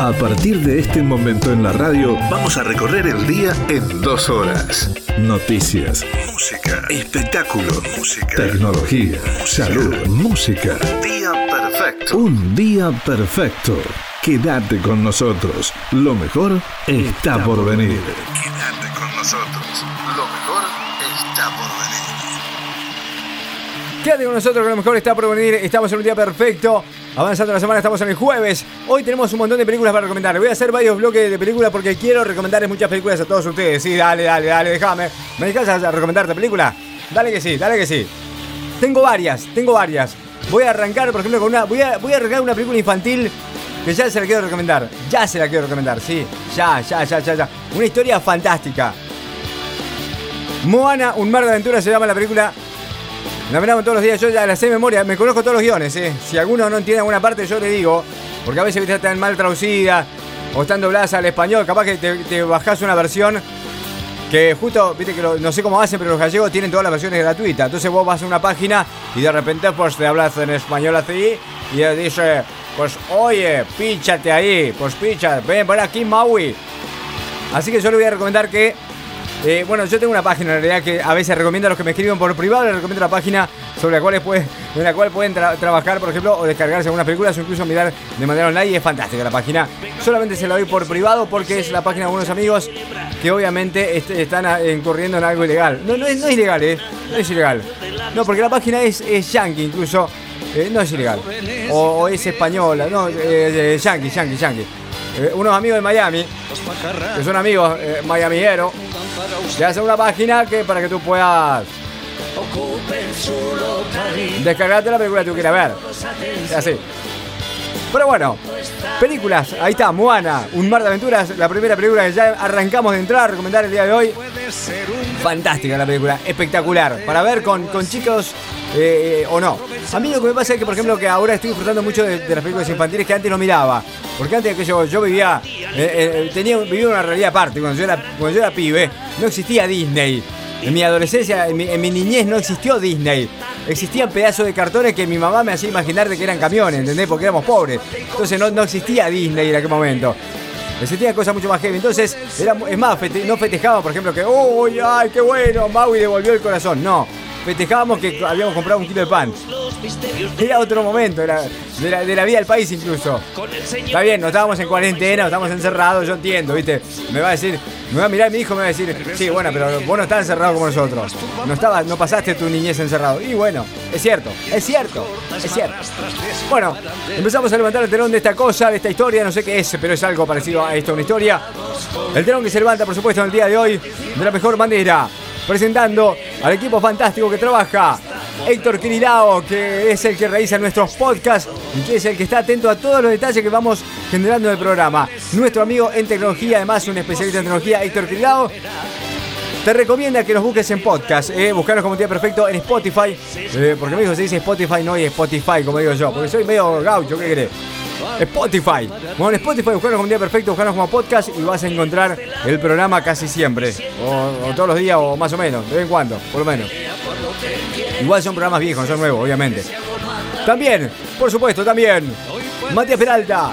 A partir de este momento en la radio, vamos a recorrer el día en dos horas. Noticias, música, espectáculo, música, tecnología, salud, música. Día perfecto. Un día perfecto. Quédate con nosotros. Lo mejor está por venir. Quédate con nosotros. Lo mejor está por venir. Quédate con nosotros que lo mejor está por venir. Estamos en un día perfecto. Avanzando la semana, estamos en el jueves. Hoy tenemos un montón de películas para recomendar. Voy a hacer varios bloques de películas porque quiero recomendarles muchas películas a todos ustedes. Sí, dale, dale, dale, déjame. ¿Me dejas a recomendarte película? Dale que sí, dale que sí. Tengo varias, tengo varias. Voy a arrancar, por ejemplo, con una. Voy a, voy a arrancar una película infantil que ya se la quiero recomendar. Ya se la quiero recomendar, sí. Ya, ya, ya, ya, ya. Una historia fantástica. Moana, un mar de aventuras se llama la película. La miramos todos los días, yo ya la sé de memoria, me conozco todos los guiones, ¿eh? Si alguno no entiende alguna parte, yo le digo, porque a veces viste, están mal traducida o están dobladas al español, capaz que te, te bajás una versión que justo, viste que no sé cómo hacen, pero los gallegos tienen todas las versiones gratuitas. Entonces vos vas a una página y de repente pues te hablas en español así y él dice, pues oye, píchate ahí, pues píchate, ven, ven aquí Maui. Así que yo le voy a recomendar que, eh, bueno, yo tengo una página en realidad que a veces recomiendo a los que me escriben por privado, les recomiendo la página sobre la cual, en la cual pueden tra- trabajar, por ejemplo, o descargarse algunas películas o incluso mirar de manera online. Y es fantástica la página. Solamente se la doy por privado porque es la página de unos amigos que obviamente est- están incurriendo en algo ilegal. No, es, no es ilegal, ¿eh? No es ilegal. No, porque la página es, es yankee incluso. Eh, no es ilegal. O, es española. No, eh, eh, yankee, yankee, yankee. Unos amigos de Miami, que son amigos eh, te hacen una página que para que tú puedas descargarte la película que tú quieras ver. Es así. Pero bueno, películas, ahí está, Moana, Un Mar de Aventuras, la primera película que ya arrancamos de entrar a recomendar el día de hoy. Fantástica la película, espectacular, para ver con, con chicos eh, eh, o no. A mí lo que me pasa es que, por ejemplo, que ahora estoy disfrutando mucho de, de las películas infantiles que antes no miraba. Porque antes que yo, yo vivía, eh, eh, tenía, vivía una realidad aparte. Cuando yo, era, cuando yo era pibe, no existía Disney. En mi adolescencia, en mi, niñez no existió Disney. Existían pedazos de cartones que mi mamá me hacía imaginar de que eran camiones, ¿entendés? Porque éramos pobres. Entonces no, no existía Disney en aquel momento. Existían cosas mucho más heavy. Entonces, es más, no festejábamos, por ejemplo, que, uy, ay, qué bueno, Maui devolvió el corazón. No, festejábamos que habíamos comprado un kilo de pan. Era otro momento, era de la, vida del país incluso. Está bien, no estábamos en cuarentena, no estábamos encerrados, yo entiendo, ¿viste? Me va a decir, me va a mirar mi hijo, me va a decir, sí, bueno, pero vos no estás encerrado como nosotros. No estabas, no pasaste tu niñez encerrado. Y bueno, es cierto, es cierto, es cierto. Bueno, empezamos a levantar el telón de esta cosa, de esta historia, no sé qué es, pero es algo parecido a esto, una historia. El telón que se levanta, por supuesto, en el día de hoy, de la mejor manera, presentando al equipo fantástico que trabaja. Héctor Quirilao, que es el que realiza nuestros podcasts y que es el que está atento a todos los detalles que vamos generando en el programa. Nuestro amigo en tecnología, además un especialista en tecnología, Héctor Quirilao, te recomienda que nos busques en podcast, eh, buscarnos como día perfecto en Spotify, eh, porque me dijo se dice Spotify, no y Spotify, como digo yo, porque soy medio gaucho, ¿qué crees? Spotify. Bueno, en Spotify, buscarnos como día perfecto, buscarnos como podcast y vas a encontrar el programa casi siempre, o, todos los días, o más o menos, de vez en cuando, por lo menos. Igual son programas viejos, no son nuevos, obviamente. También, por supuesto, también, Matías Peralta,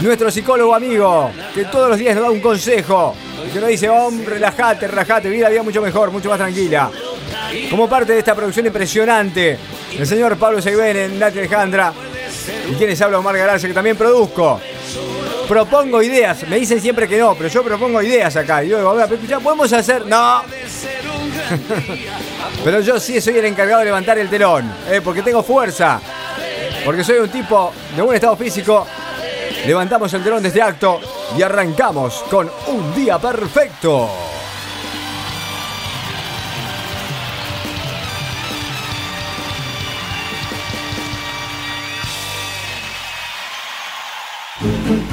nuestro psicólogo amigo, que todos los días nos da un consejo, que nos dice, hombre, relájate, relájate, vida la vida mucho mejor, mucho más tranquila. Como parte de esta producción impresionante, el señor Pablo Seibene, Nati Alejandra, y quienes habla Omar Galarza, que también produzco. Propongo ideas, me dicen siempre que no, pero yo propongo ideas acá. Y yo a ver, ya podemos hacer. No, pero yo sí soy el encargado de levantar el telón, eh, porque tengo fuerza. Porque soy un tipo de buen estado físico. Levantamos el telón de este acto y arrancamos con un día perfecto.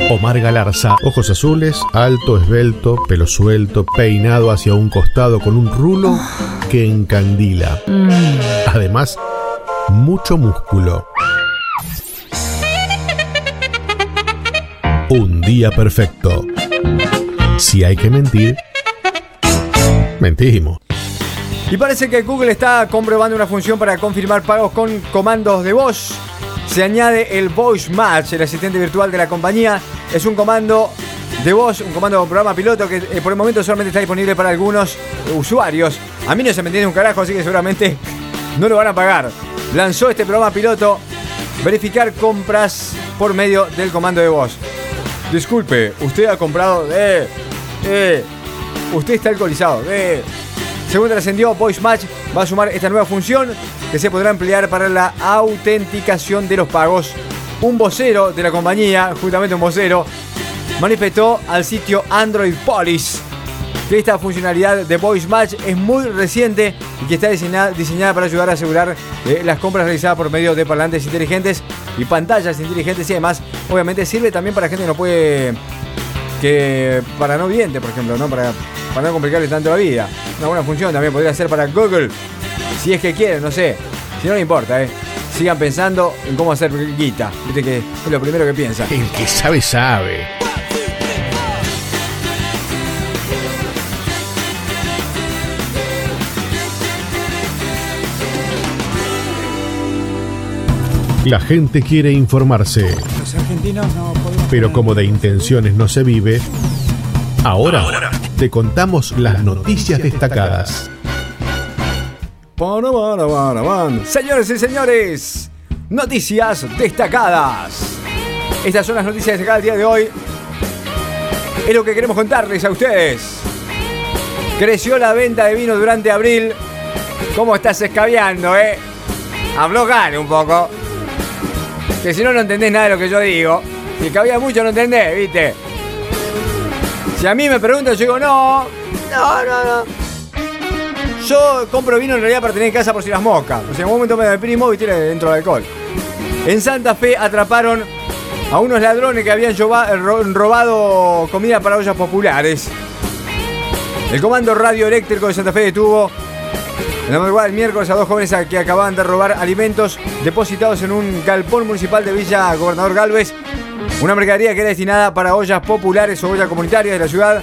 Omar Galarza, ojos azules, alto, esbelto, pelo suelto, peinado hacia un costado con un rulo que encandila. Además, mucho músculo. Un día perfecto. Si hay que mentir, mentimos. Y parece que Google está comprobando una función para confirmar pagos con comandos de voz. Se añade el Voice Match, el asistente virtual de la compañía. Es un comando de voz, un comando de programa piloto que eh, por el momento solamente está disponible para algunos usuarios. A mí no se me entiende un carajo, así que seguramente no lo van a pagar. Lanzó este programa piloto verificar compras por medio del comando de voz. Disculpe, usted ha comprado. Eh, eh, usted está alcoholizado. Eh. Según trascendió, Voice Match va a sumar esta nueva función que se podrá emplear para la autenticación de los pagos. Un vocero de la compañía, justamente un vocero, manifestó al sitio Android Police que esta funcionalidad de Voice Match es muy reciente y que está diseñada, para ayudar a asegurar eh, las compras realizadas por medio de parlantes inteligentes y pantallas inteligentes y además obviamente sirve también para gente que no puede que para no vidente por ejemplo no para, para no complicarle tanto la vida. Una buena función también podría ser para Google si es que quieren no sé. Si no le importa eh. Sigan pensando en cómo hacer guita viste que es lo primero que piensa el que sabe sabe. La gente quiere informarse. Los argentinos no Pero como de intenciones no se vive, ahora, te contamos las noticias destacadas. Señores y señores, noticias destacadas. Estas son las noticias destacadas del día de hoy. Es lo que queremos contarles a ustedes. Creció la venta de vino durante abril. ¿Cómo estás escabeando, eh? Gane un poco. Que si no, no entendés nada de lo que yo digo. Si cabía mucho, no entendés, ¿viste? Si a mí me preguntan, yo digo, no, no, no, no. Yo compro vino en realidad para tener en casa por si las moscas. O sea, en un momento me deprimo y tiene dentro del alcohol. En Santa Fe atraparon a unos ladrones que habían robado comida para ollas populares. El comando radioeléctrico de Santa Fe detuvo en la madrugada del miércoles a dos jóvenes que acababan de robar alimentos depositados en un galpón municipal de Villa Gobernador Galvez. Una mercadería que era destinada para ollas populares o ollas comunitarias de la ciudad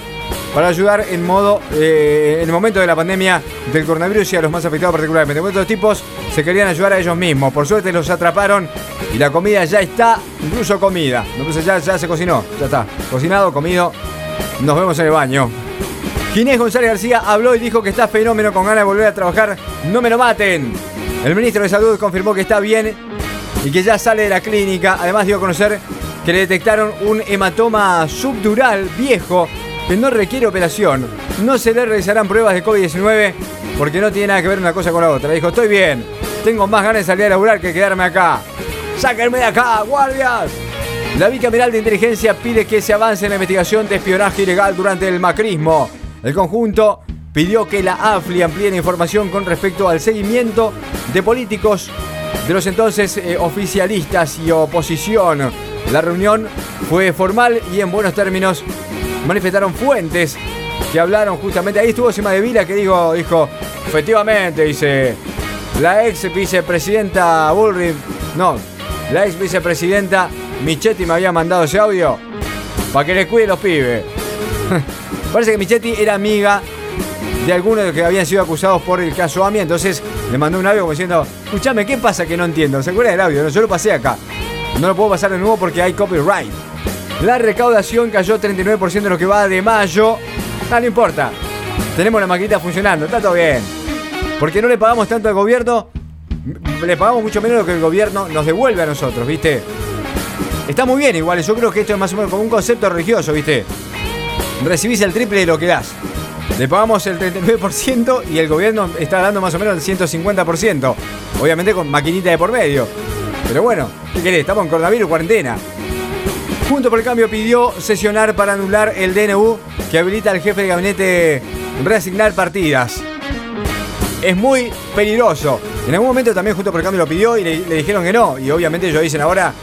para ayudar en modo eh, en el momento de la pandemia del coronavirus y a los más afectados particularmente. Bueno, estos tipos se querían ayudar a ellos mismos. Por suerte los atraparon y la comida ya está, incluso comida. Entonces ya, ya se cocinó, ya está. Cocinado, comido. Nos vemos en el baño. Ginés González García habló y dijo que está fenómeno con ganas de volver a trabajar. No me lo maten. El ministro de Salud confirmó que está bien y que ya sale de la clínica. Además dio a conocer que le detectaron un hematoma subdural viejo que no requiere operación. No se le realizarán pruebas de COVID-19 porque no tiene nada que ver una cosa con la otra. Dijo, estoy bien, tengo más ganas de salir a laburar que quedarme acá. ¡Sáquenme de acá, guardias! La bicameral de inteligencia pide que se avance en la investigación de espionaje ilegal durante el macrismo. El conjunto pidió que la AFLI amplíe la información con respecto al seguimiento de políticos de los entonces eh, oficialistas y oposición. La reunión fue formal y en buenos términos manifestaron fuentes que hablaron justamente. Ahí estuvo Sima de Vila que dijo, dijo, efectivamente, dice, la ex vicepresidenta Bullrich, no, la ex vicepresidenta Michetti me había mandado ese audio para que le cuide los pibes. Parece que Michetti era amiga de algunos de los que habían sido acusados por el caso AMI, entonces le mandó un audio como diciendo, escúchame, ¿qué pasa que no entiendo? ¿Se acuerda del audio? No, yo lo pasé acá. No lo puedo pasar de nuevo porque hay copyright. La recaudación cayó 39% de lo que va de mayo. Ah, no importa. Tenemos la maquinita funcionando, está todo bien. Porque no le pagamos tanto al gobierno, le pagamos mucho menos de lo que el gobierno nos devuelve a nosotros, ¿viste? Está muy bien igual, yo creo que esto es más o menos como un concepto religioso, ¿viste? recibís el triple de lo que das. Le pagamos el 39% y el gobierno está dando más o menos el 150%. Obviamente con maquinita de por medio. Pero bueno, ¿qué querés? Estamos en coronavirus, cuarentena. Junto por el Cambio pidió sesionar para anular el DNU que habilita al jefe de gabinete reasignar partidas. Es muy peligroso. En algún momento también Junto por el Cambio lo pidió y le, dijeron que no. Y obviamente ellos dicen ahora,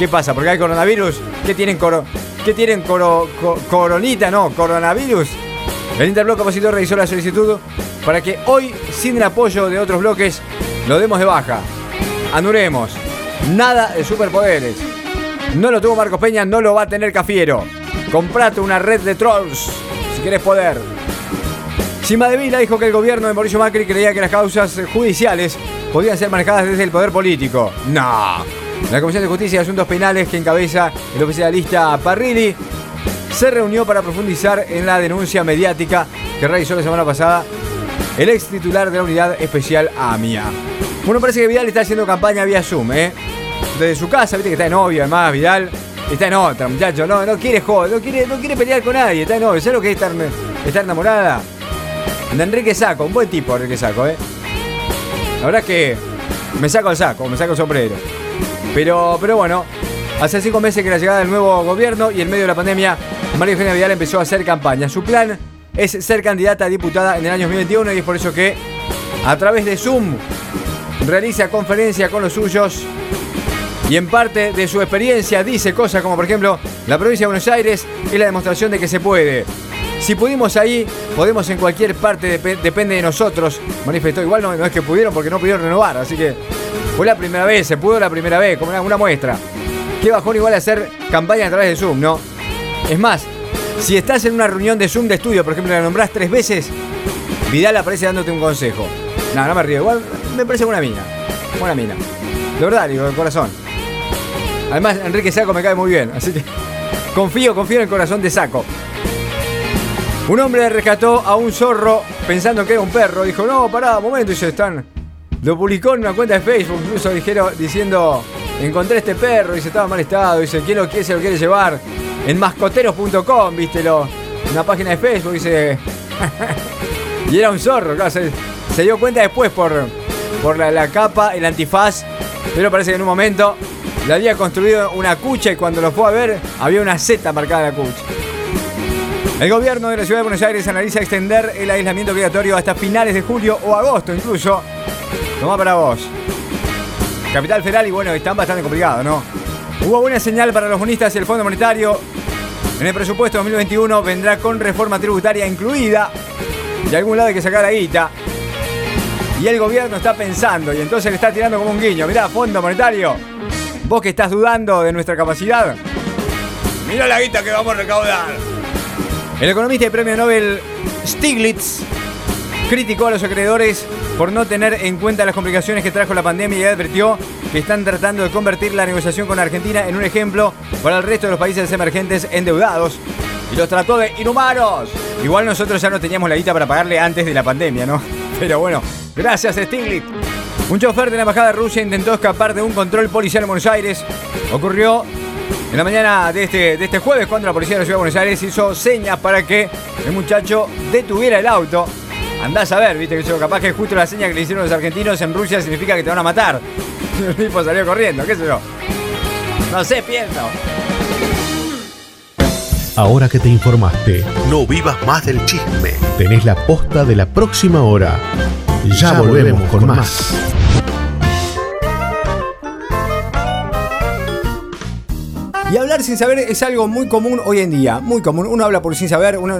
¿qué pasa? Porque hay coronavirus. ¿Qué tienen coro ¿Qué tienen coronita? No, coronavirus. El Interbloque Opositor realizó la solicitud para que hoy, sin el apoyo de otros bloques, lo demos de baja. Anuremos. Nada de superpoderes. No lo tuvo Marcos Peña, no lo va a tener Cafiero. Comprate una red de trolls si querés poder. Sima de Vila dijo que el gobierno de Mauricio Macri creía que las causas judiciales podían ser manejadas desde el poder político. No, La Comisión de Justicia y Asuntos Penales que encabeza el oficialista Parrilli se reunió para profundizar en la denuncia mediática que realizó la semana pasada el ex titular de la unidad especial AMIA. Bueno, parece que Vidal está haciendo campaña vía Zoom, ¿eh? Desde su casa, viste que está de novio, además, Vidal. Está en otra, muchacho. No, no quiere joder, no quiere, no quiere pelear con nadie. Está de novio. ¿Sabes lo que es estar, enamorada? De Enrique Saco, un buen tipo Enrique Saco, ¿eh? La verdad es que me saco el saco, me saco el sombrero. Pero, pero bueno, hace cinco meses que la llegada del nuevo gobierno y en medio de la pandemia, María Eugenia Vidal empezó a hacer campaña. Su plan es ser candidata a diputada en el año 2021 y es por eso que a través de Zoom realiza conferencia con los suyos y en parte de su experiencia dice cosas como por ejemplo la provincia de Buenos Aires es la demostración de que se puede. Si pudimos ahí, podemos en cualquier parte, depende de nosotros. Manifestó, igual no, es que pudieron porque no pudieron renovar, así que fue la primera vez, se pudo la primera vez, como una, muestra. Qué bajón igual hacer campaña a través de Zoom, ¿no? Es más, si estás en una reunión de Zoom de estudio, por ejemplo, la nombrás tres veces, Vidal aparece dándote un consejo. No, no me río. Igual me parece buena mina. Buena mina. De verdad, digo, de corazón. Además, Enrique Saco me cae muy bien. Así que confío, confío en el corazón de Saco. Un hombre rescató a un zorro pensando que era un perro. Dijo, no, pará, momento. Y se están. Lo publicó en una cuenta de Facebook. Incluso dijeron, diciendo, encontré este perro y se estaba mal estado. Dice, ¿quién lo quiere? Se lo quiere llevar en mascoteros.com, vístelo. Una página de Facebook dice. y era un zorro, se, dio cuenta después por, por la, capa, el antifaz. Pero parece que en un momento le había construido una cucha y cuando lo fue a ver había una Z marcada en la cucha. El gobierno de la ciudad de Buenos Aires analiza extender el aislamiento obligatorio hasta finales de julio o agosto incluso. Toma para vos. Capital Federal y bueno, están bastante complicados, ¿no? Hubo buena señal para los bonistas y el Fondo Monetario. En el presupuesto 2021 vendrá con reforma tributaria incluida. De algún lado hay que sacar la guita. Y el gobierno está pensando y entonces le está tirando como un guiño. Mirá, Fondo Monetario. Vos que estás dudando de nuestra capacidad. Mirá la guita que vamos a recaudar. El economista y premio Nobel Stiglitz criticó a los acreedores por no tener en cuenta las complicaciones que trajo la pandemia y advirtió que están tratando de convertir la negociación con Argentina en un ejemplo para el resto de los países emergentes endeudados. Y los trató de inhumanos. Igual nosotros ya no teníamos la guita para pagarle antes de la pandemia, ¿no? Pero bueno, gracias Stiglitz. Un chofer de la embajada de Rusia intentó escapar de un control policial en Buenos Aires. Ocurrió en la mañana de este, de este jueves cuando la policía de la ciudad de Buenos Aires hizo señas para que el muchacho detuviera el auto. Andás a ver, viste que yo capaz que justo la seña que le hicieron los argentinos en Rusia significa que te van a matar. El tipo salió corriendo, qué sé yo. No sé, pienso. Ahora que te informaste, no vivas más del chisme. Tenés la posta de la próxima hora. Ya, volvemos, con, más. Y hablar sin saber es algo muy común hoy en día, muy común. Uno habla por sin saber, uno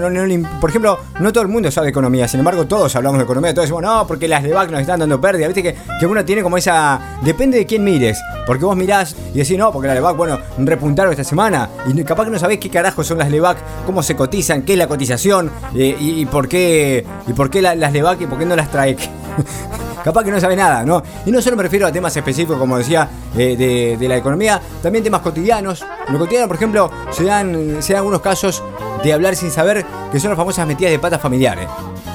por ejemplo, no todo el mundo sabe economía, sin embargo todos hablamos de economía, todos decimos, no, porque las de BAC nos están dando pérdida, viste que, que uno tiene como esa, depende de quién mires, porque vos mirás y decís, no, porque las LEVAC, bueno, repuntaron esta semana, y capaz que no sabés qué carajo son las LEVAC, cómo se cotizan, qué es la cotización, eh, y, por qué, y por qué las LEVAC y por qué no las trae. capaz que no sabe nada, ¿no? Y no solo me refiero a temas específicos, como decía, eh, de, la economía, también temas cotidianos. En lo cotidiano, por ejemplo, se dan, se dan algunos casos de hablar sin saber, que son las famosas metidas de patas familiares.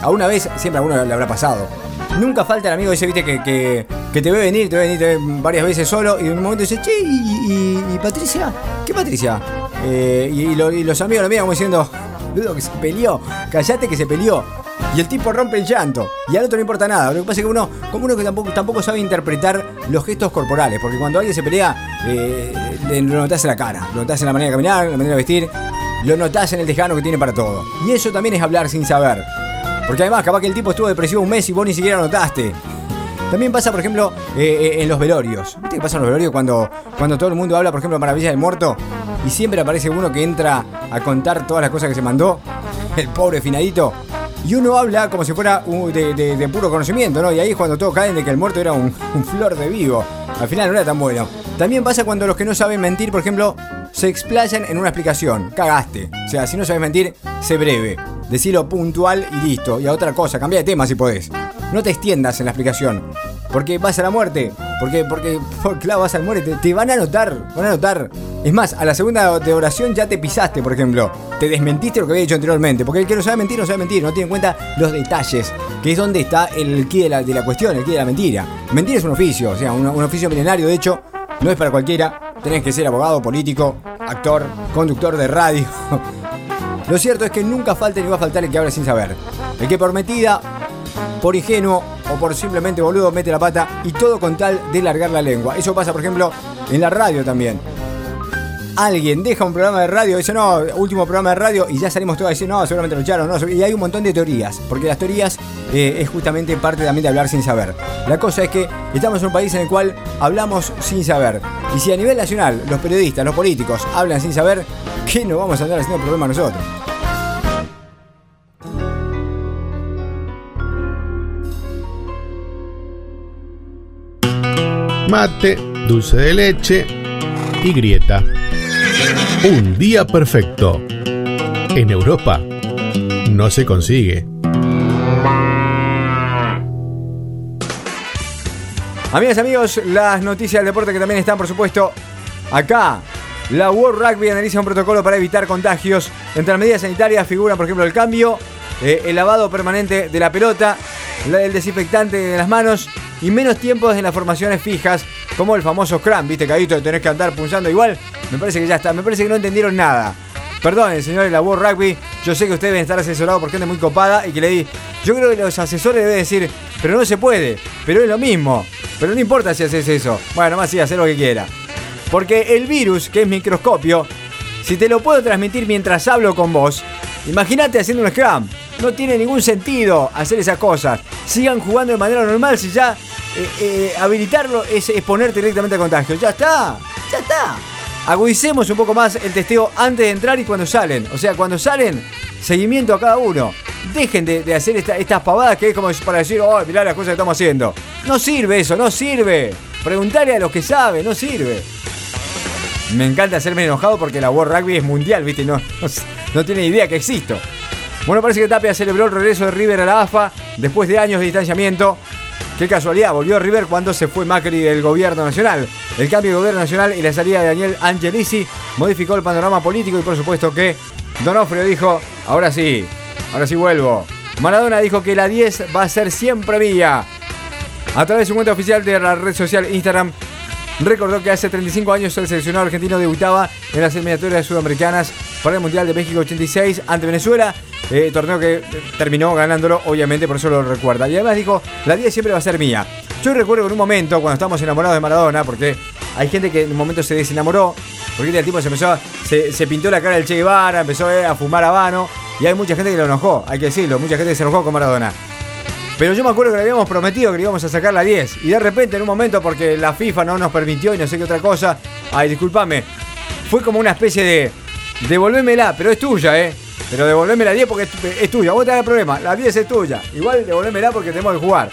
A una vez, siempre a uno le habrá pasado. Nunca falta el amigo ese, viste, que, que, te ve venir, te ve venir te varias veces solo y en un momento dice, che, ¿y, Patricia? ¿Qué Patricia? Eh, y, los amigos lo miran como diciendo, dudo que se peleó, callate que se peleó. Y el tipo rompe el llanto. Y al otro no importa nada. Lo que pasa es que uno, como uno que tampoco, tampoco sabe interpretar los gestos corporales. Porque cuando alguien se pelea, eh, lo notas en la cara. Lo notas en la manera de caminar, en la manera de vestir. Lo notas en el tejano que tiene para todo. Y eso también es hablar sin saber. Porque además, capaz que el tipo estuvo depresivo un mes y vos ni siquiera notaste. También pasa, por ejemplo, eh, eh, en los velorios. ¿Viste qué pasa en los velorios cuando, cuando todo el mundo habla, por ejemplo, Maravilla del Muerto? Y siempre aparece uno que entra a contar todas las cosas que se mandó. El pobre finadito y uno habla como si fuera de, puro conocimiento, ¿no? Y ahí es cuando todos caen de que el muerto era un, flor de vivo. Al final no era tan bueno. También pasa cuando los que no saben mentir, por ejemplo, se explayan en una explicación. Cagaste. O sea, si no sabes mentir, sé breve. Decilo puntual y listo. Y a otra cosa, cambia de tema si podés. No te extiendas en la explicación. Porque vas a la muerte, porque, porque, claro, vas a la muerte, te, van a notar, van a notar. Es más, a la segunda de oración ya te pisaste, por ejemplo, te desmentiste lo que había dicho anteriormente, porque el que no sabe mentir, no sabe mentir, no tiene en cuenta los detalles, que es donde está el quid de la, de la cuestión, el quid de la mentira. Mentir es un oficio, o sea, un, un oficio milenario, de hecho, no es para cualquiera, tenés que ser abogado, político, actor, conductor de radio. Lo cierto es que nunca falta ni va a faltar el que habla sin saber. El que por metida, por ingenuo o por simplemente boludo mete la pata y todo con tal de largar la lengua. Eso pasa, por ejemplo, en la radio también. Alguien deja un programa de radio, dice no, último programa de radio, y ya salimos todos a decir no, seguramente lo echaron, no. Y hay un montón de teorías, porque las teorías eh, es justamente parte también de hablar sin saber. La cosa es que estamos en un país en el cual hablamos sin saber. Y si a nivel nacional los periodistas, los políticos hablan sin saber, ¿qué nos vamos a andar haciendo problema nosotros? Mate, dulce de leche y grieta. Un día perfecto. En Europa no se consigue. Amigas, amigos, las noticias del deporte que también están, por supuesto, acá. La World Rugby analiza un protocolo para evitar contagios. Entre las medidas sanitarias figuran, por ejemplo, el cambio, eh, el lavado permanente de la pelota, el desinfectante de las manos y menos tiempos en las formaciones fijas, como el famoso cram, viste, Cadito, tenés que andar punzando igual. Me parece que ya está, me parece que no entendieron nada. Perdonen, señores, la World Rugby. Yo sé que ustedes deben estar asesorados por gente muy copada y que le di. Yo creo que los asesores deben decir, pero no se puede, pero es lo mismo. Pero no importa si haces eso. Bueno, más sí, hacer lo que quiera. Porque el virus, que es microscopio, si te lo puedo transmitir mientras hablo con vos, imagínate haciendo un scrum. No tiene ningún sentido hacer esas cosas. Sigan jugando de manera normal si ya eh, eh, habilitarlo es exponerte directamente al contagio. Ya está, ya está. Agudicemos un poco más el testeo antes de entrar y cuando salen. O sea, cuando salen, seguimiento a cada uno. Dejen de, hacer estas pavadas que es como para decir, oh, mirá las cosas que estamos haciendo. No sirve eso, no sirve. Preguntarle a los que saben, no sirve. Me encanta hacerme enojado porque la World Rugby es mundial, ¿viste? No, no, no tiene idea que existo. Bueno, parece que Tapia celebró el regreso de River a la AFA después de años de distanciamiento. Qué casualidad, volvió River cuando se fue Macri del gobierno nacional. El cambio de gobierno nacional y la salida de Daniel Angelisi modificó el panorama político y por supuesto que Donofrio dijo, ahora sí, ahora sí vuelvo. Maradona dijo que la 10 va a ser siempre mía. A través de su cuenta oficial de la red social Instagram, recordó que hace 35 años el seleccionado argentino debutaba en las eliminatorias sudamericanas para el Mundial de México 86 ante Venezuela eh, torneo que terminó ganándolo, obviamente, por eso lo recuerda. Y además dijo, la 10 siempre va a ser mía. Yo recuerdo en un momento, cuando estábamos enamorados de Maradona, porque hay gente que en un momento se desenamoró, porque el tipo se empezó, se, pintó la cara del Che Guevara, empezó eh, a fumar habano, y hay mucha gente que lo enojó, hay que decirlo, mucha gente se enojó con Maradona. Pero yo me acuerdo que le habíamos prometido que le íbamos a sacar la 10. Y de repente, en un momento, porque la FIFA no nos permitió y no sé qué otra cosa. Ay, discúlpame. Fue como una especie de. Devolvémela, pero es tuya, ¿eh? Pero devolveme la 10 porque es, tuya. Vos tenés el problema. La 10 es tuya. Igual devolvémela porque tenemos que jugar.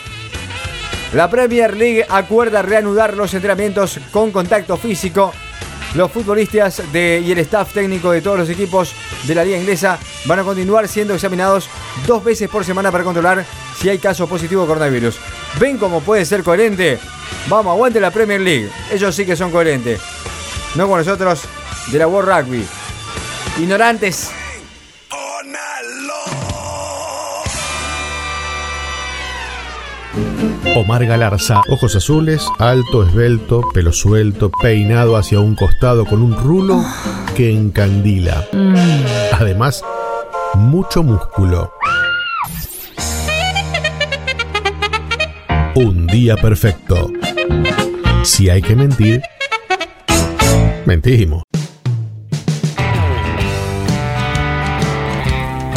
La Premier League acuerda reanudar los entrenamientos con contacto físico. Los futbolistas de, y el staff técnico de todos los equipos de la liga inglesa van a continuar siendo examinados dos veces por semana para controlar si hay casos positivos de coronavirus. ¿Ven cómo puede ser coherente? Vamos, aguante la Premier League. Ellos sí que son coherentes. No con nosotros de la World Rugby. Ignorantes. Omar Galarza, ojos azules, alto, esbelto, pelo suelto, peinado hacia un costado con un rulo que encandila. Además, mucho músculo. Un día perfecto. Si hay que mentir, mentimos.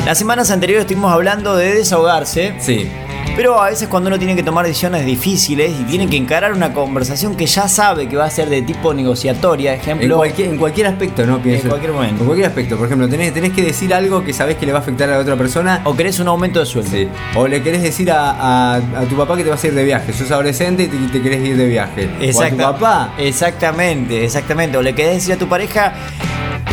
Las semanas anteriores estuvimos hablando de desahogarse. Sí. Pero a veces cuando uno tiene que tomar decisiones difíciles y tiene que encarar una conversación que ya sabe que va a ser de tipo negociatoria, ejemplo. En cualquier, en cualquier aspecto, ¿no? Pienso. En cualquier momento. En cualquier aspecto. Por ejemplo, tenés, tenés que decir algo que sabés que le va a afectar a la otra persona. O querés un aumento de sueldo. Sí. O le querés decir a, tu papá que te vas a ir de viaje. Sos adolescente y te, querés ir de viaje. Exacto. O a tu papá. Exactamente, exactamente. O le querés decir a tu pareja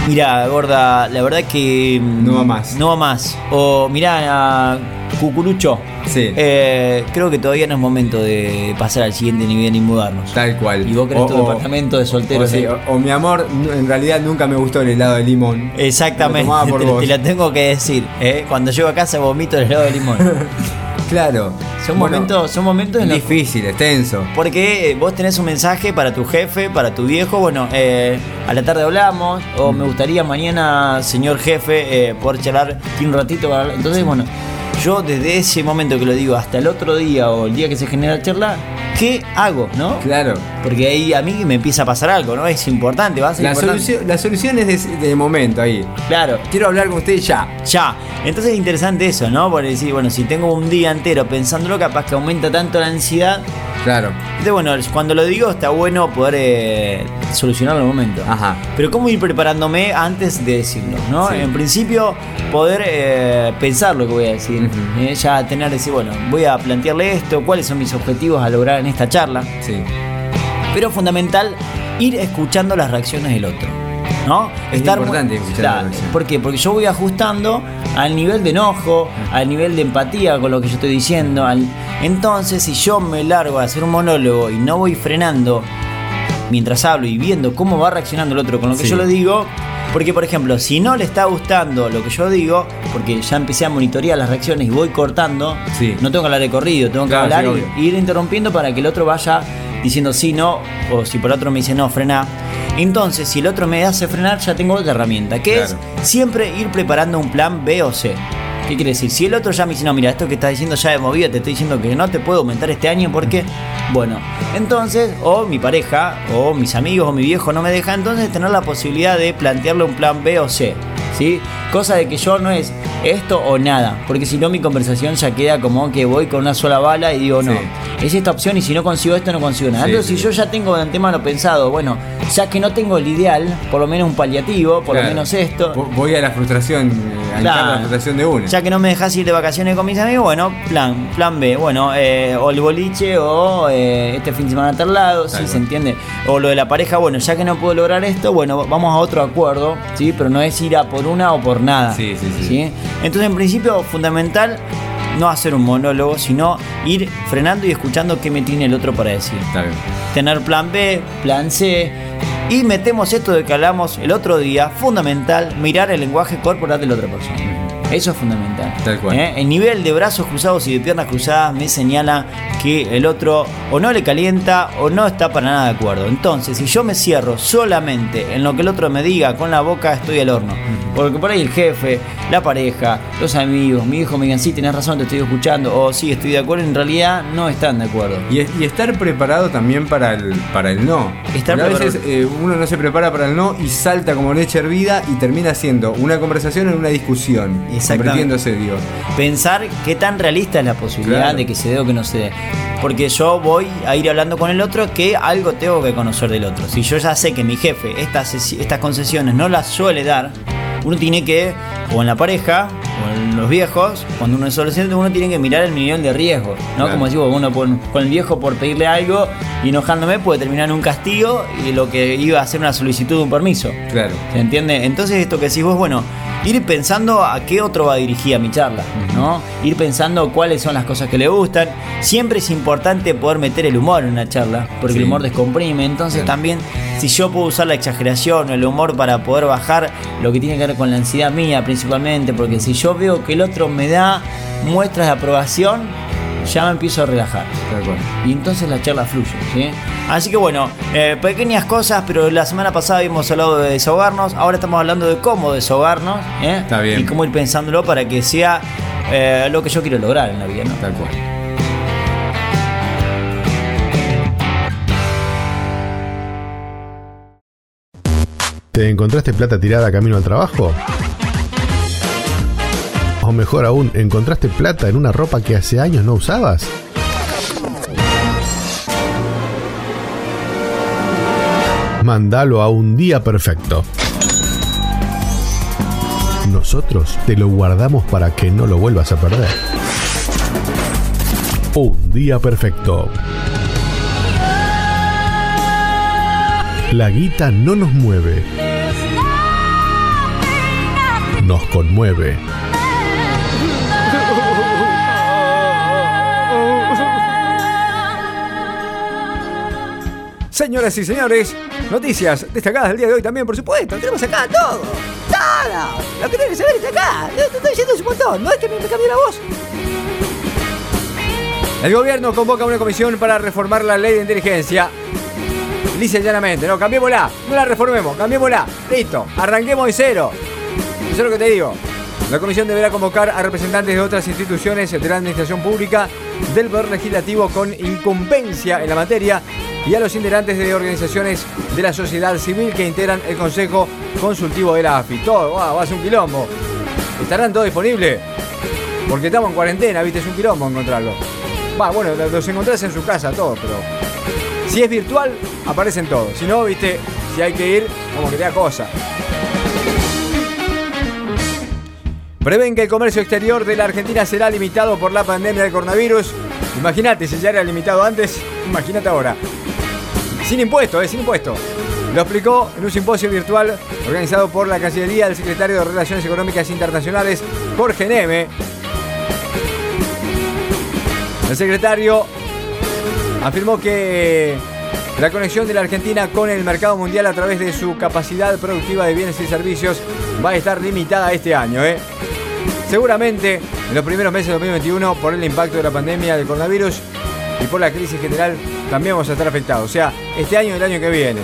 Mira, gorda, la verdad que. mm, No va más. No va más. O mira, Cucurucho. Sí. eh, creo que todavía no es momento de pasar al siguiente nivel y mudarnos. Tal cual. Y vos querés tu departamento de soltero. O, sí, o- o mi amor, en realidad nunca me gustó el helado de limón. Exactamente, Lo por te, vos. te la tengo que decir. ¿eh? Cuando llego a casa vomito el helado de limón. Claro. Son Bueno, momentos, son momentos en los Difícil, extenso. Porque eh, vos tenés un mensaje para tu jefe, para tu viejo, bueno, eh, a la tarde hablamos, o me gustaría mañana, señor jefe, eh, poder charlar un ratito. para. Entonces, bueno, yo desde ese momento que lo digo hasta el otro día o el día que se genera la charla, ¿qué hago? ¿No? Claro. Porque ahí a mí me empieza a pasar algo, ¿no? Es importante, va a ser La importante. solución, la solución es de, de momento ahí. Claro. Quiero hablar con usted ya. Ya. Entonces es interesante eso, ¿no? Por decir, bueno, si tengo un día entero pensándolo, capaz que aumenta tanto la ansiedad. Claro. Entonces, bueno, cuando lo digo está bueno poder eh, solucionarlo en el momento. Ajá. Pero cómo ir preparándome antes de decirlo, ¿no? Sí. En principio, poder eh, pensar lo que voy a decir. Eh, ya tener, decir, bueno, voy a plantearle esto, cuáles son mis objetivos a lograr en esta charla. Sí. Pero fundamental, ir escuchando las reacciones del otro. ¿No? Es muy- importante escuchar la. ¿Por qué? Porque yo voy ajustando al nivel de enojo, al nivel de empatía con lo que yo estoy diciendo. al- Entonces, si yo me largo a hacer un monólogo y no voy frenando mientras hablo y viendo cómo va reaccionando el otro con lo que Sí. yo le digo, porque por ejemplo, si no le está gustando lo que yo digo, porque ya empecé a monitorear las reacciones y voy cortando, Sí. no tengo que hablar de corrido, tengo que Claro, hablar sí, y- obvio. y ir interrumpiendo para que el otro vaya diciendo sí, no, o si por otro me dice no, frena. Entonces, si el otro me hace frenar, ya tengo otra herramienta, que Claro. es siempre ir preparando un plan B o C. ¿Qué quiere decir? Si el otro ya me dice, no, mira, esto que estás diciendo ya de movida, te estoy diciendo que no te puedo aumentar este año porque, bueno, entonces, o mi pareja, o mis amigos, o mi viejo no me deja, entonces tener la posibilidad de plantearle un plan B o C, ¿sí? Cosa de que yo no es esto o nada, porque si no mi conversación ya queda como que voy con una sola bala y digo, no, Sí. Es esta opción y si no consigo esto, no consigo nada. Sí, Entonces, sí. si yo ya tengo de antemano pensado, bueno, ya que no tengo el ideal, por lo menos un paliativo, por lo menos esto. Vo- Voy a la frustración, eh, a Claro. la frustración de uno. Ya que no me dejas ir de vacaciones con mis amigos, bueno, plan, plan B. Bueno, eh, o el boliche o eh, este fin de semana a tal lado, sí, se entiende. O lo de la pareja, bueno, ya que no puedo lograr esto, bueno, vamos a otro acuerdo, ¿sí? Pero no es ir a por una o por nada. Sí, sí, sí. Entonces, en principio, fundamental no hacer un monólogo, sino ir frenando y escuchando qué me tiene el otro para decir Está bien. tener plan B, plan C. Y metemos esto de que hablamos el otro día, fundamental, mirar el lenguaje corporal de la otra persona. Eso es fundamental. Tal cual. ¿Eh? El nivel de brazos cruzados y de piernas cruzadas me señala que el otro o no le calienta o no está para nada de acuerdo. Entonces, si yo me cierro solamente en lo que el otro me diga con la boca, estoy al horno. Porque por ahí el jefe, la pareja, los amigos, mi hijo me digan, sí, tenés razón, te estoy escuchando, o sí, estoy de acuerdo, en realidad no están de acuerdo. Y, es- y estar preparado también para el, para el no. Estar a veces eh, uno no se prepara para el no y salta como leche hervida y termina siendo una conversación en una discusión. Exactamente. Convirtiéndose, digo. pensar qué tan realista es la posibilidad Claro. de que se dé o que no se dé. Porque yo voy a ir hablando con el otro que algo tengo que conocer del otro. Si yo ya sé que mi jefe estas, estas concesiones no las suele dar, uno tiene que, o en la pareja, o en los viejos, cuando uno es adolescente, uno tiene que mirar el nivel de riesgo. ¿no? Claro. Como decimos, uno con, con el viejo por pedirle algo y enojándome puede terminar en un castigo y lo que iba a ser una solicitud de un permiso. Claro. ¿Se entiende? Entonces esto que decís vos, bueno, ir pensando a qué otro va dirigida mi charla, ¿no? Ir pensando cuáles son las cosas que le gustan. Siempre es importante poder meter el humor en una charla, porque Sí. el humor descomprime. Entonces también, si yo puedo usar la exageración o el humor para poder bajar lo que tiene que ver con la ansiedad mía principalmente, porque si yo veo que el otro me da muestras de aprobación, ya me empiezo a relajar. Tal cual. Y entonces la charla fluye, ¿sí? Así que bueno, eh, pequeñas cosas, pero la semana pasada habíamos hablado de desahogarnos, ahora estamos hablando de cómo desahogarnos, ¿eh? Está bien. Y cómo ir pensándolo para que sea eh, lo que yo quiero lograr en la vida, ¿no? Tal cual. ¿Te encontraste plata tirada camino al trabajo? O mejor aún, ¿encontraste plata en una ropa que hace años no usabas? Mándalo a un día perfecto. Nosotros te lo guardamos para que no lo vuelvas a perder. Un día perfecto. La guita no nos mueve. nos conmueve. Señoras y señores, noticias destacadas del día de hoy también, por supuesto. Tenemos acá todo. Todo. Lo que tienes que saber está acá. Te estoy diciendo un montón. No es que me cambie la voz. El gobierno convoca una comisión para reformar la ley de inteligencia. Dice llanamente, no, cambiémosla. No la reformemos, cambiémosla. Listo, arranquemos de cero. Eso es lo que te digo. La comisión deberá convocar a representantes de otras instituciones de la administración pública, del Poder Legislativo con incumbencia en la materia y a los integrantes de organizaciones de la sociedad civil que integran el Consejo Consultivo de la AFI. Todo, va a ser un quilombo. ¿Estarán todos disponibles? Porque estamos en cuarentena, viste, es un quilombo encontrarlo. Va, bueno, los encontrás en su casa, todos, pero. Si es virtual, aparecen todos. Si no, viste, si hay que ir, como que te da cosa. Prevén que el comercio exterior de la Argentina será limitado por la pandemia del coronavirus. Imagínate, si ya era limitado antes, imagínate ahora. Sin impuesto, ¿eh? Sin impuesto. Lo explicó en un simposio virtual organizado por la Cancillería del secretario de Relaciones Económicas Internacionales, Jorge Neme. El secretario afirmó que la conexión de la Argentina con el mercado mundial a través de su capacidad productiva de bienes y servicios va a estar limitada este año. ¿eh? Seguramente en los primeros meses de 2021, por el impacto de la pandemia del coronavirus y por la crisis general, también vamos a estar afectados. O sea, este año y el año que viene.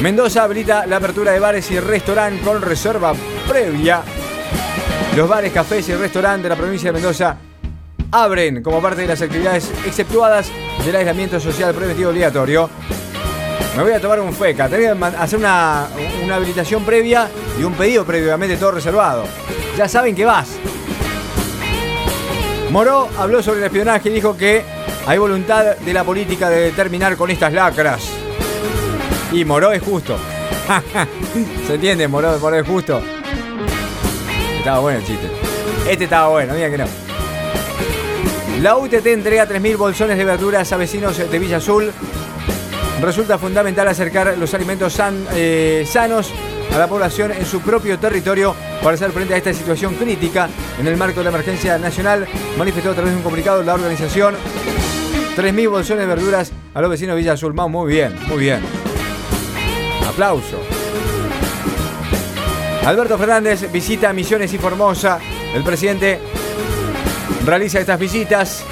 Mendoza habilita la apertura de bares y restaurantes con reserva previa. Los bares, cafés y restaurantes de la provincia de Mendoza abren como parte de las actividades exceptuadas del aislamiento social preventivo obligatorio. Me voy a tomar un feca. Tengo que hacer una, una habilitación previa y un pedido previamente todo reservado. Ya saben que vas. Moró habló sobre el espionaje y dijo que hay voluntad de la política de terminar con estas lacras. Y Moró es justo. ¿Se entiende? Moró, Moró es justo. Estaba bueno el chiste. Este estaba bueno, diga que no. La UTT entrega 3.000 bolsones de verduras a vecinos de Villa Azul. Resulta fundamental acercar los alimentos eh, sanos a la población en su propio territorio para hacer frente a esta situación crítica en el marco de la emergencia nacional, manifestó a través de un comunicado la organización 3.000 bolsones de verduras a los vecinos de Villa Azul. Muy bien, muy bien. Aplauso. Alberto Fernández visita Misiones y Formosa. El presidente realiza estas visitas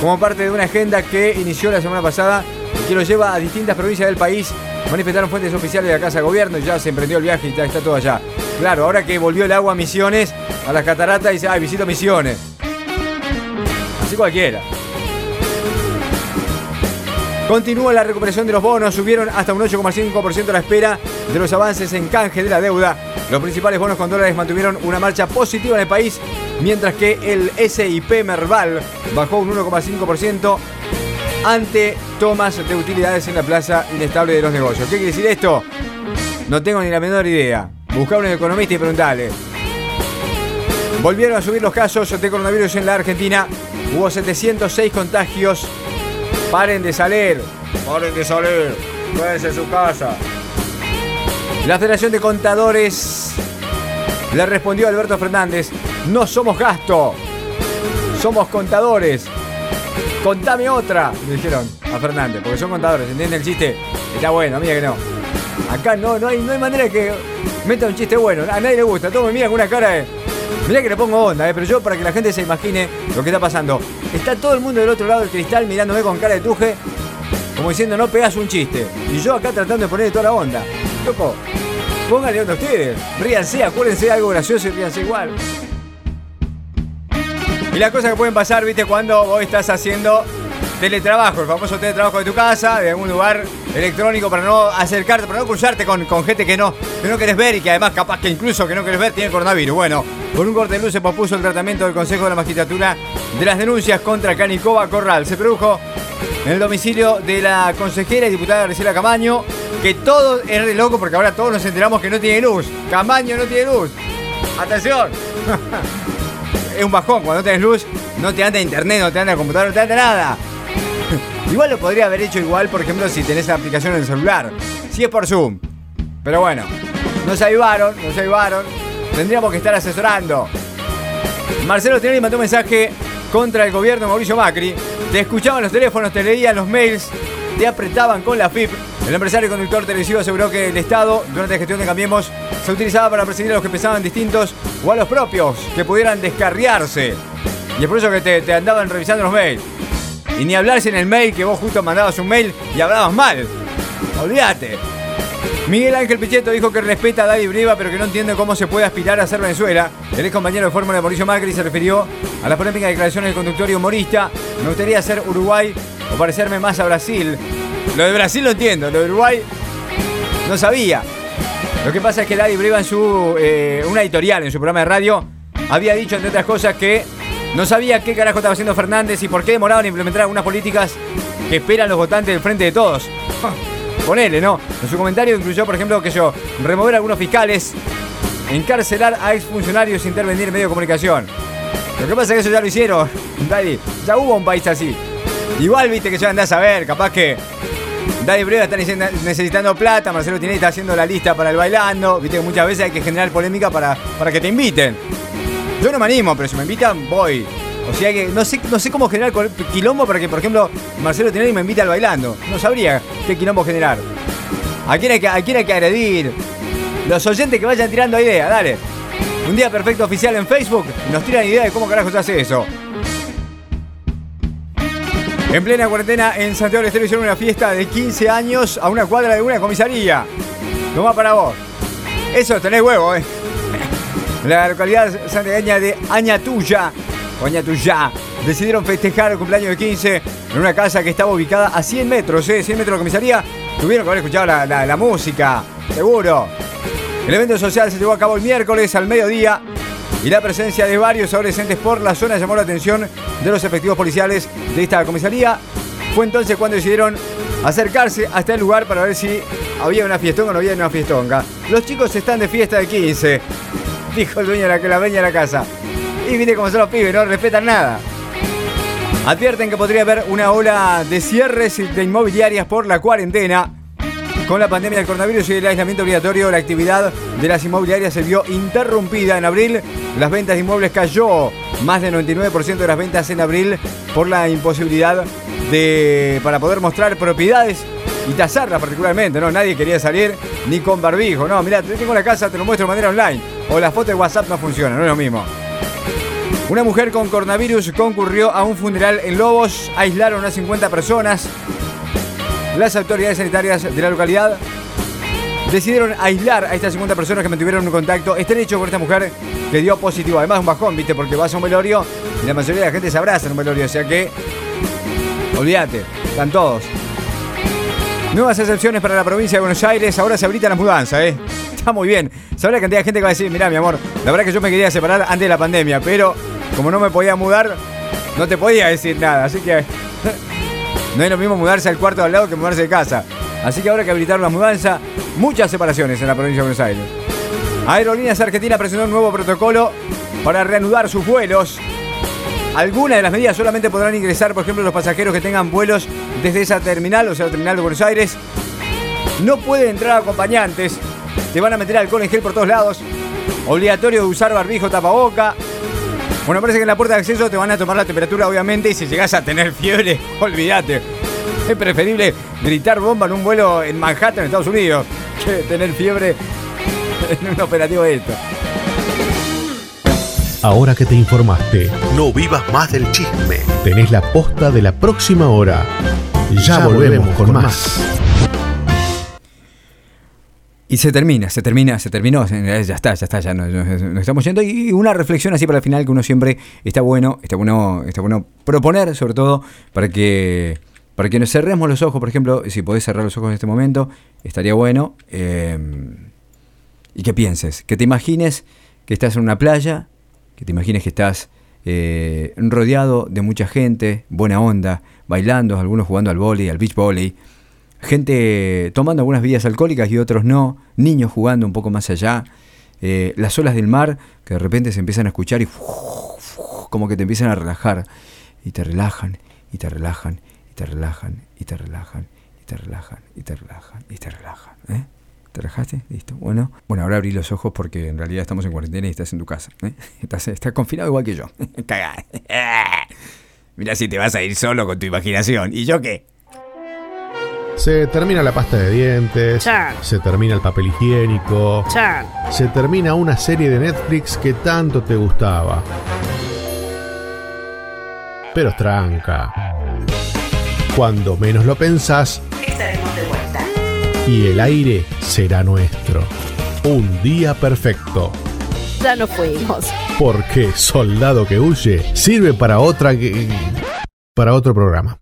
como parte de una agenda que inició la semana pasada y que lo lleva a distintas provincias del país Manifestaron fuentes oficiales de la Casa de Gobierno y ya se emprendió el viaje y ya está todo allá. Claro, ahora que volvió el agua a Misiones, a las cataratas, dice, ay, visito Misiones. Así cualquiera. Continúa la recuperación de los bonos, subieron hasta un 8,5% a la espera de los avances en canje de la deuda. Los principales bonos con dólares mantuvieron una marcha positiva en el país, mientras que el SIP Merval bajó un 1,5% ante tomas de utilidades en la plaza inestable de los negocios. ¿Qué quiere decir esto? No tengo ni la menor idea. Buscar un economista y preguntarle. Volvieron a subir los casos de coronavirus en la Argentina. Hubo 706 contagios. Paren de salir. Paren de salir. Quédense en su casa. La Federación de Contadores le respondió a Alberto Fernández. No somos gasto. Somos contadores. Contame otra, le dijeron a Fernández, porque son contadores, ¿entienden el chiste? Está bueno, mira que no. Acá no, no hay, no hay manera que meta un chiste bueno, a nadie le gusta, todo me mira con una cara de. Mirá que le pongo onda, eh, pero yo para que la gente se imagine lo que está pasando. Está todo el mundo del otro lado del cristal mirándome con cara de tuje, como diciendo no pegas un chiste. Y yo acá tratando de ponerle toda la onda. Loco, pónganle onda a ustedes. Ríanse, acuérdense de algo gracioso y ríanse igual. Y las cosas que pueden pasar, viste, cuando vos estás haciendo teletrabajo, el famoso teletrabajo de tu casa, de algún lugar electrónico para no acercarte, para no cruzarte con, gente que no, que no querés ver y que además capaz que incluso que no querés ver tiene coronavirus. Bueno, con un corte de luz se propuso el tratamiento del Consejo de la Magistratura de las denuncias contra Canicova Corral. Se produjo en el domicilio de la consejera y diputada Graciela Camaño, que todo es de loco porque ahora todos nos enteramos que no tiene luz. Camaño no tiene luz. Atención. es un bajón. Cuando no tenés luz, no te anda internet, no te anda computador, no te anda nada. igual lo podría haber hecho igual, por ejemplo, si tenés la aplicación en el celular. Si es por Zoom. Pero bueno. Nos ayudaron, nos ayudaron. Tendríamos que estar asesorando. Marcelo Tinelli mandó un mensaje contra el gobierno de Mauricio Macri. Te escuchaban los teléfonos, te leían los mails, te apretaban con la FIP. El empresario y conductor televisivo aseguró que el Estado, durante la gestión de Cambiemos, se utilizaba para perseguir a los que pensaban distintos o a los propios que pudieran descarriarse. Y es por eso que te, te andaban revisando los mails. Y ni hablarse en el mail que vos justo mandabas un mail y hablabas mal. Olvídate. Miguel Ángel Pichetto dijo que respeta a Daddy Brieva, pero que no entiende cómo se puede aspirar a ser Venezuela. El ex compañero de fórmula de Mauricio Macri se refirió a las polémicas declaraciones del conductor y humorista. Me gustaría ser Uruguay o parecerme más a Brasil. Lo de Brasil lo entiendo, lo de Uruguay no sabía. Lo que pasa es que Daddy Brieva en su, eh, una editorial en su programa de radio había dicho, entre otras cosas, que no sabía qué carajo estaba haciendo Fernández y por qué demoraban en implementar algunas políticas que esperan los votantes del frente de todos. Ponele, ¿no? En su comentario incluyó, por ejemplo, que yo, remover a algunos fiscales, encarcelar a exfuncionarios e intervenir en medio de comunicación. Lo que pasa es que eso ya lo hicieron, Daddy. Ya hubo un país así. Igual, viste, que ya andás a ver, capaz que Daddy Breva está necesitando plata, Marcelo Tinelli está haciendo la lista para el bailando. Viste que muchas veces hay que generar polémica para, para que te inviten. Yo no me animo, pero si me invitan, voy. O sea que no sé, no sé cómo generar quilombo para que, por ejemplo, Marcelo Tinelli me invite al bailando. No sabría qué quilombo generar. ¿A quién hay que, a hay que agredir? Los oyentes que vayan tirando ideas, dale. Un día perfecto oficial en Facebook nos tiran idea de cómo carajo se hace eso. En plena cuarentena en Santiago del Estero hicieron una fiesta de 15 años a una cuadra de una comisaría. Toma para vos. Eso, tenés huevo, eh. La localidad santiagueña de Añatuya Tuya, decidieron festejar el cumpleaños de 15 en una casa que estaba ubicada a 100 metros, ¿eh? 100 metros de la comisaría. Tuvieron que haber escuchado la, música, seguro. El evento social se llevó a cabo el miércoles al mediodía y la presencia de varios adolescentes por la zona llamó la atención de los efectivos policiales de esta comisaría. Fue entonces cuando decidieron acercarse hasta el lugar para ver si había una fiestonga o no había una fiestonga. Los chicos están de fiesta de 15, dijo el dueño de la, la dueña de la casa. Y viste cómo son los pibes, no respetan nada. Advierten que podría haber una ola de cierres de inmobiliarias por la cuarentena. Con la pandemia del coronavirus y el aislamiento obligatorio, la actividad de las inmobiliarias se vio interrumpida. En abril, las ventas de inmuebles cayó más del 99% de las ventas en abril por la imposibilidad de para poder mostrar propiedades y tasarlas particularmente, ¿no? Nadie quería salir ni con barbijo. No, mira, tengo la casa, te lo muestro de manera online. O la foto de WhatsApp no funciona, no es lo mismo. Una mujer con coronavirus concurrió a un funeral en Lobos, aislaron a 50 personas. Las autoridades sanitarias de la localidad decidieron aislar a estas 50 personas que mantuvieron un contacto estrecho con esta mujer que dio positivo. Además, un bajón, ¿viste? Porque vas a un velorio y la mayoría de la gente se abraza en un velorio. O sea que, olvídate, están todos. Nuevas excepciones para la provincia de Buenos Aires. Ahora se habilita la mudanza, ¿eh? Está muy bien. Sabrá la cantidad de gente que va a decir, mirá, mi amor, la verdad que yo me quería separar antes de la pandemia, pero como no me podía mudar, no te podía decir nada. Así que no es lo mismo mudarse al cuarto de al lado que mudarse de casa. Así que ahora que habilitar la mudanza, muchas separaciones en la provincia de Buenos Aires. Aerolíneas Argentina presentó un nuevo protocolo para reanudar sus vuelos. Algunas de las medidas solamente podrán ingresar, por ejemplo, los pasajeros que tengan vuelos desde esa terminal, o sea, la terminal de Buenos Aires. No pueden entrar acompañantes. Te van a meter alcohol en gel por todos lados. Obligatorio usar barbijo, tapaboca. Bueno, parece que en la puerta de acceso te van a tomar la temperatura, obviamente, y si llegas a tener fiebre, olvídate. Es preferible gritar bomba en un vuelo en Manhattan, en Estados Unidos, que tener fiebre en un operativo de esto. Ahora que te informaste, no vivas más del chisme. Tenés la posta de la próxima hora. Ya, volvemos, con, más. Y se termina, se termina, se terminó, ya está, ya está, ya nos, estamos yendo. Y una reflexión así para el final que uno siempre está bueno, está bueno, está bueno proponer, sobre todo, para que, para que nos cerremos los ojos, por ejemplo, si podés cerrar los ojos en este momento, estaría bueno. Eh, y que pienses, que te imagines que estás en una playa, que te imagines que estás eh, rodeado de mucha gente, buena onda, bailando, algunos jugando al vóley, al beach volley gente tomando algunas bebidas alcohólicas y otros no, niños jugando un poco más allá, eh, las olas del mar que de repente se empiezan a escuchar y como que te empiezan a relajar y te relajan y te relajan y te relajan y te relajan y te relajan y te relajan y te relajan. ¿eh? ¿Te relajaste? Listo. Bueno. Bueno, ahora abrí los ojos porque en realidad estamos en cuarentena y estás en tu casa. ¿eh? Estás, confinado igual que yo. Cagá. Mira si te vas a ir solo con tu imaginación. ¿Y yo qué? Se termina la pasta de dientes, Chan. se termina el papel higiénico, Chan. se termina una serie de Netflix que tanto te gustaba. Pero tranca. Cuando menos lo pensás, Estaremos de vuelta. y el aire será nuestro. Un día perfecto. Ya nos fuimos. Porque soldado que huye sirve para otra para otro programa.